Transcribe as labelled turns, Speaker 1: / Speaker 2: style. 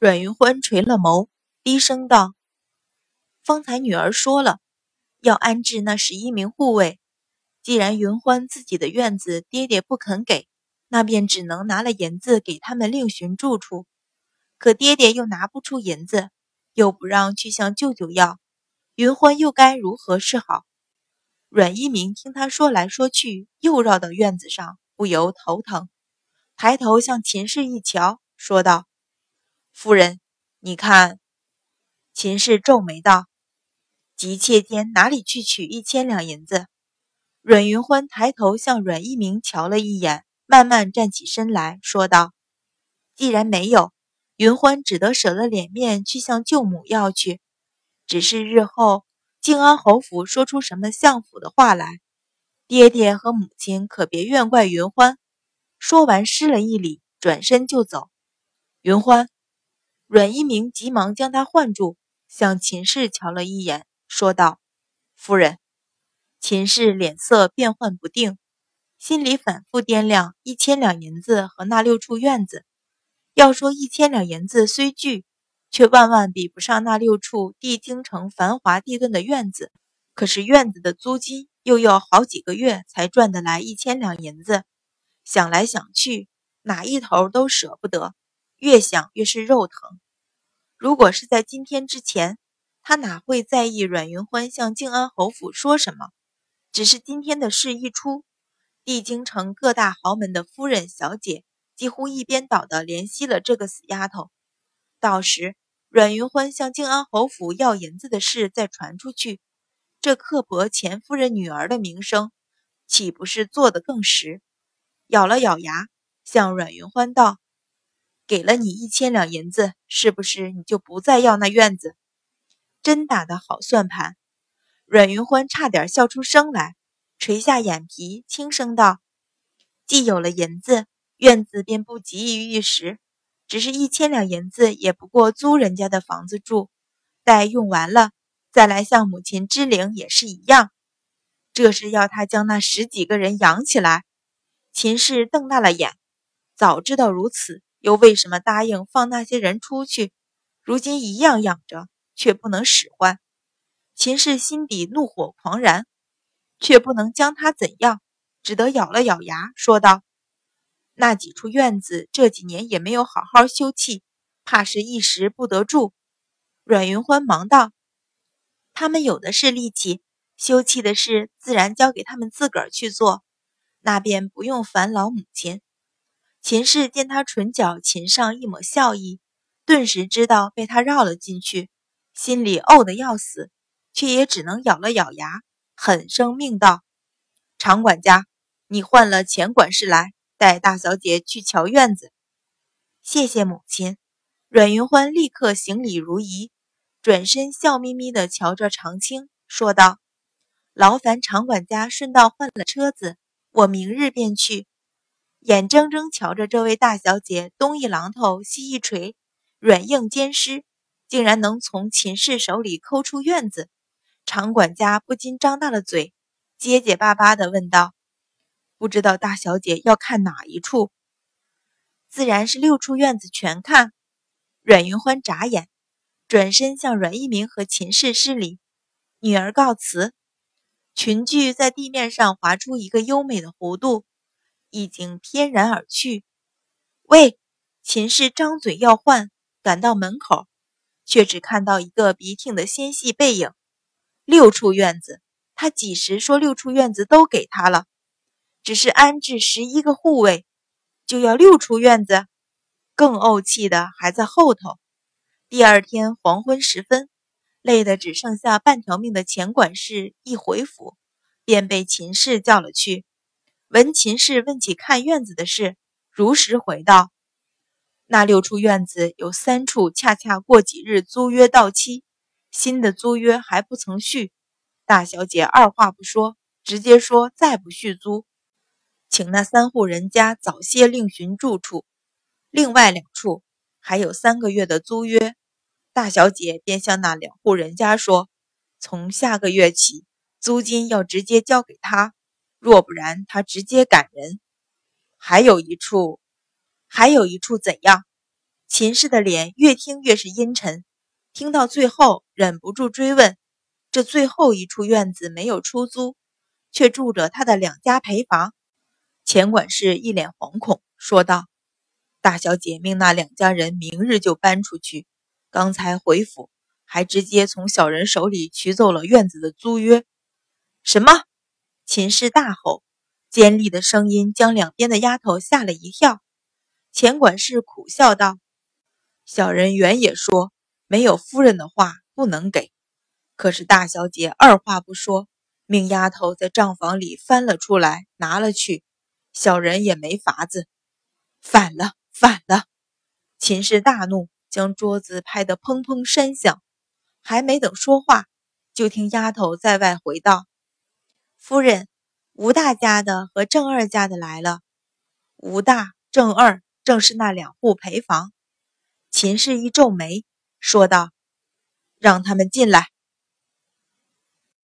Speaker 1: 阮云欢垂了眸，低声道：“方才女儿说了，要安置那十一名护卫。既然云欢自己的院子爹爹不肯给，那便只能拿了银子给他们另寻住处。可爹爹又拿不出银子，又不让去向舅舅要，云欢又该如何是好？”阮一鸣听他说来说去，又绕到院子上，不由头疼，抬头向秦氏一瞧，说道。夫人，你看，秦氏皱眉道：“急切间哪里去取一千两银子？”阮云欢抬头向阮一鸣瞧了一眼，慢慢站起身来说道：“既然没有，云欢只得舍了脸面去向舅母要去。只是日后靖安侯府说出什么相府的话来，爹爹和母亲可别怨怪云欢。”说完施了一礼，转身就走。云欢。阮一鸣急忙将他唤住，向秦氏瞧了一眼，说道：“夫人。”秦氏脸色变幻不定，心里反复掂量一千两银子和那六处院子。要说一千两银子虽巨，却万万比不上那六处帝京城繁华地段的院子。可是院子的租金又要好几个月才赚得来一千两银子，想来想去，哪一头都舍不得。越想越是肉疼。如果是在今天之前，他哪会在意阮云欢向靖安侯府说什么？只是今天的事一出，帝京城各大豪门的夫人小姐几乎一边倒的怜惜了这个死丫头。到时阮云欢向靖安侯府要银子的事再传出去，这刻薄钱夫人女儿的名声，岂不是做得更实？咬了咬牙，向阮云欢道。给了你一千两银子，是不是你就不再要那院子？真打的好算盘！阮云欢差点笑出声来，垂下眼皮，轻声道：“既有了银子，院子便不急于一时。只是一千两银子，也不过租人家的房子住，待用完了，再来向母亲支灵也是一样。这是要他将那十几个人养起来。”秦氏瞪大了眼，早知道如此。又为什么答应放那些人出去？如今一样养着，却不能使唤。秦氏心底怒火狂燃，却不能将他怎样，只得咬了咬牙，说道：“那几处院子这几年也没有好好修葺，怕是一时不得住。”阮云欢忙道：“他们有的是力气，修葺的事自然交给他们自个儿去做，那便不用烦劳母亲。”秦氏见他唇角噙上一抹笑意，顿时知道被他绕了进去，心里怄得要死，却也只能咬了咬牙，狠声命道：“常管家，你换了钱管事来，带大小姐去瞧院子。”谢谢母亲。阮云欢立刻行礼如仪，转身笑眯眯地瞧着常青，说道：“劳烦常管家顺道换了车子，我明日便去。”眼睁睁瞧着这位大小姐东一榔头西一锤，软硬兼施，竟然能从秦氏手里抠出院子，常管家不禁张大了嘴，结结巴巴地问道：“不知道大小姐要看哪一处？”自然是六处院子全看。阮云欢眨眼，转身向阮一鸣和秦氏施礼：“女儿告辞。”裙裾在地面上划出一个优美的弧度。已经翩然而去。喂，秦氏张嘴要唤，赶到门口，却只看到一个笔挺的纤细背影。六处院子，他几时说六处院子都给他了？只是安置十一个护卫，就要六处院子？更怄气的还在后头。第二天黄昏时分，累得只剩下半条命的钱管事一回府，便被秦氏叫了去。闻秦氏问起看院子的事，如实回道：“那六处院子有三处，恰恰过几日租约到期，新的租约还不曾续。大小姐二话不说，直接说再不续租，请那三户人家早些另寻住处。另外两处还有三个月的租约，大小姐便向那两户人家说，从下个月起，租金要直接交给他。”若不然，他直接赶人。还有一处，还有一处怎样？秦氏的脸越听越是阴沉，听到最后忍不住追问：“这最后一处院子没有出租，却住着他的两家陪房？”钱管事一脸惶恐，说道：“大小姐命那两家人明日就搬出去，刚才回府，还直接从小人手里取走了院子的租约。”什么？秦氏大吼，尖利的声音将两边的丫头吓了一跳。钱管事苦笑道。小人原也说没有夫人的话不能给，可是大小姐二话不说，命丫头在账房里翻了出来拿了去，小人也没法子。反了，反了！秦氏大怒，将桌子拍得砰砰山响。还没等说话，就听丫头在外回道：“夫人，吴大家的和郑二家的来了。吴大、郑二正是那两户陪房。”秦氏一皱眉，说道：“让他们进来。”